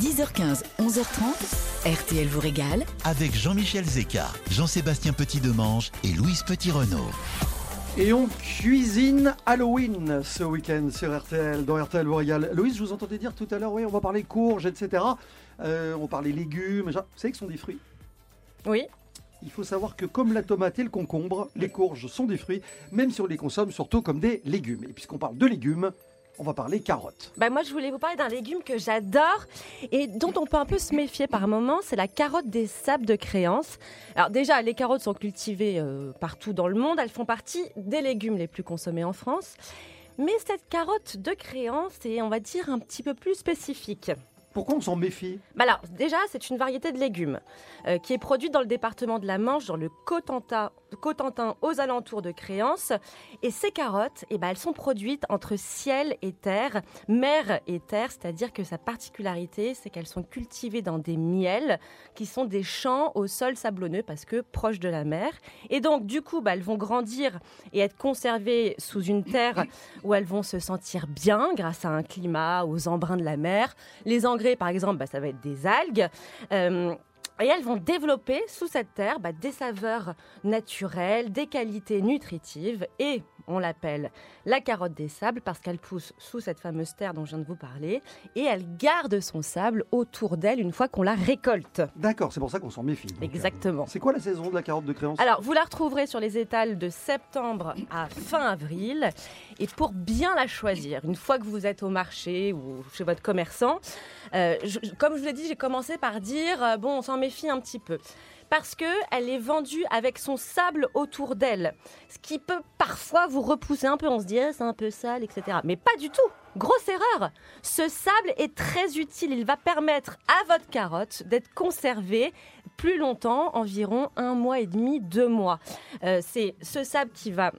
10h15, 11h30, RTL vous régale avec Jean-Michel Zeka, Jean-Sébastien Petit-Demange et Louise Petit-Renault. Et on cuisine Halloween ce week-end sur RTL, dans RTL vous régale. Louise, je vous entendais dire tout à l'heure, oui, on va parler courges, etc. Euh, on va parler légumes, vous savez que ce sont des fruits? Oui. Il faut savoir que comme la tomate et le concombre, les courges sont des fruits, même si on les consomme surtout comme des légumes. Et puisqu'on parle de légumes, on va parler carottes. Bah moi, je voulais vous parler d'un légume que j'adore et dont on peut un peu se méfier par moment, c'est la carotte des sables de créance. Alors déjà, les carottes sont cultivées euh, partout dans le monde, elles font partie des légumes les plus consommés en France. Mais cette carotte de créance est, on va dire, un petit peu plus spécifique. Pourquoi on s'en méfie? Bah alors, déjà, c'est une variété de légumes euh, qui est produite dans le département de la Manche, dans le Cotentin, Cotentin aux alentours de Créance. Et ces carottes, eh ben, elles sont produites entre ciel et terre, mer et terre, c'est-à-dire que sa particularité, c'est qu'elles sont cultivées dans des miels qui sont des champs au sol sablonneux parce que proches de la mer. Et donc, du coup, bah, elles vont grandir et être conservées sous une terre où elles vont se sentir bien grâce à un climat, aux embruns de la mer. Les engrais par exemple, bah, ça va être des algues. Euh, et elles vont développer sous cette terre bah, des saveurs naturelles, des qualités nutritives et on l'appelle la carotte des sables parce qu'elle pousse sous cette fameuse terre dont je viens de vous parler et elle garde son sable autour d'elle une fois qu'on la récolte. D'accord, c'est pour ça qu'on s'en méfie. Exactement. C'est quoi la saison de la carotte de créance? Alors, vous la retrouverez sur les étals de septembre à fin avril. Et pour bien la choisir, une fois que vous êtes au marché ou chez votre commerçant, euh, comme je vous l'ai dit, j'ai commencé par dire, euh, bon, on s'en méfie un petit peu parce qu'elle est vendue avec son sable autour d'elle. Ce qui peut parfois vous repousser un peu. On se dit, ah, c'est un peu sale, etc. Mais pas du tout. Grosse erreur. Ce sable est très utile. Il va permettre à votre carotte d'être conservée plus longtemps, environ un mois et demi, deux mois. Euh, c'est ce sable qui va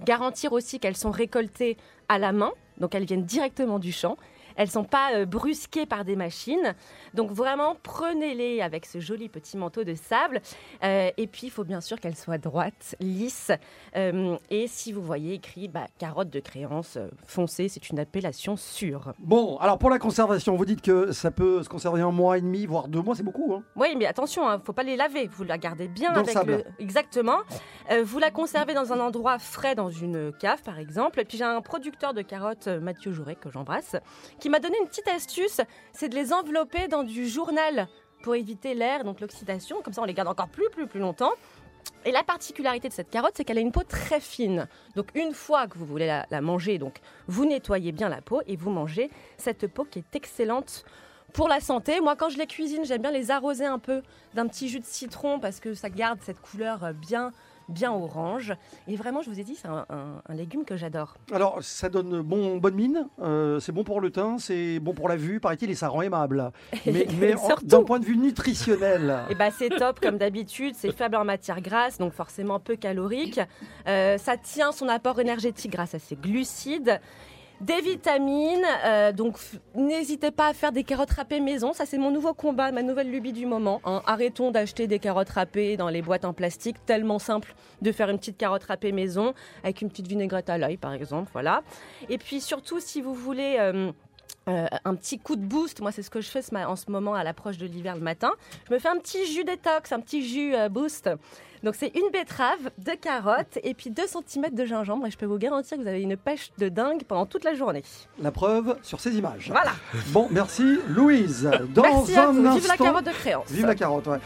garantir aussi qu'elles sont récoltées à la main. Donc elles viennent directement du champ elles sont pas euh, brusquées par des machines. Donc vraiment, prenez-les avec ce joli petit manteau de sable. Euh, et puis, il faut bien sûr qu'elles soient droites, lisses. Euh, et si vous voyez écrit bah, carotte de créance foncée, c'est une appellation sûre. Bon, alors pour la conservation, vous dites que ça peut se conserver un mois et demi, voire deux mois, c'est beaucoup. Hein oui, mais attention, il hein, ne faut pas les laver. Vous la gardez bien avec le, Exactement. vous la conservez dans un endroit frais, dans une cave par exemple. Et puis j'ai un producteur de carottes, Mathieu Jouret, que j'embrasse, qui m'a donné une petite astuce, c'est de les envelopper dans du journal pour éviter l'air, donc l'oxydation. Comme ça, on les garde encore plus, plus, plus longtemps. Et la particularité de cette carotte, c'est qu'elle a une peau très fine. Donc une fois que vous voulez la, manger, donc vous nettoyez bien la peau et vous mangez cette peau qui est excellente pour la santé. Moi, quand je les cuisine, j'aime bien les arroser un peu d'un petit jus de citron parce que ça garde cette couleur bien bien orange. Et vraiment, je vous ai dit, c'est un, légume que j'adore. Alors, ça donne bon, bonne mine, euh, c'est bon pour le teint, c'est bon pour la vue, paraît-il, et ça rend aimable. Mais, d'un point de vue nutritionnel. Et eh ben, c'est top, comme d'habitude, c'est faible en matière grasse, donc forcément peu calorique. Euh, ça tient son apport énergétique grâce à ses glucides. Des vitamines, euh, donc n'hésitez pas à faire des carottes râpées maison. Ça, c'est mon nouveau combat, ma nouvelle lubie du moment. Hein. Arrêtons d'acheter des carottes râpées dans les boîtes en plastique. Tellement simple de faire une petite carotte râpée maison avec une petite vinaigrette à l'ail, par exemple. Voilà. Et puis surtout, si vous voulez. Euh, euh, un petit coup de boost. Moi, c'est ce que je fais en ce moment à l'approche de l'hiver le matin. Je me fais un petit jus détox, un petit jus boost. Donc, c'est une betterave, deux carottes et puis 2 cm de gingembre. Et je peux vous garantir que vous avez une pêche de dingue pendant toute la journée. La preuve sur ces images. Voilà. Bon, merci Louise. Dans merci un à vous. Vive la carotte de créance. Vive la carotte, ouais.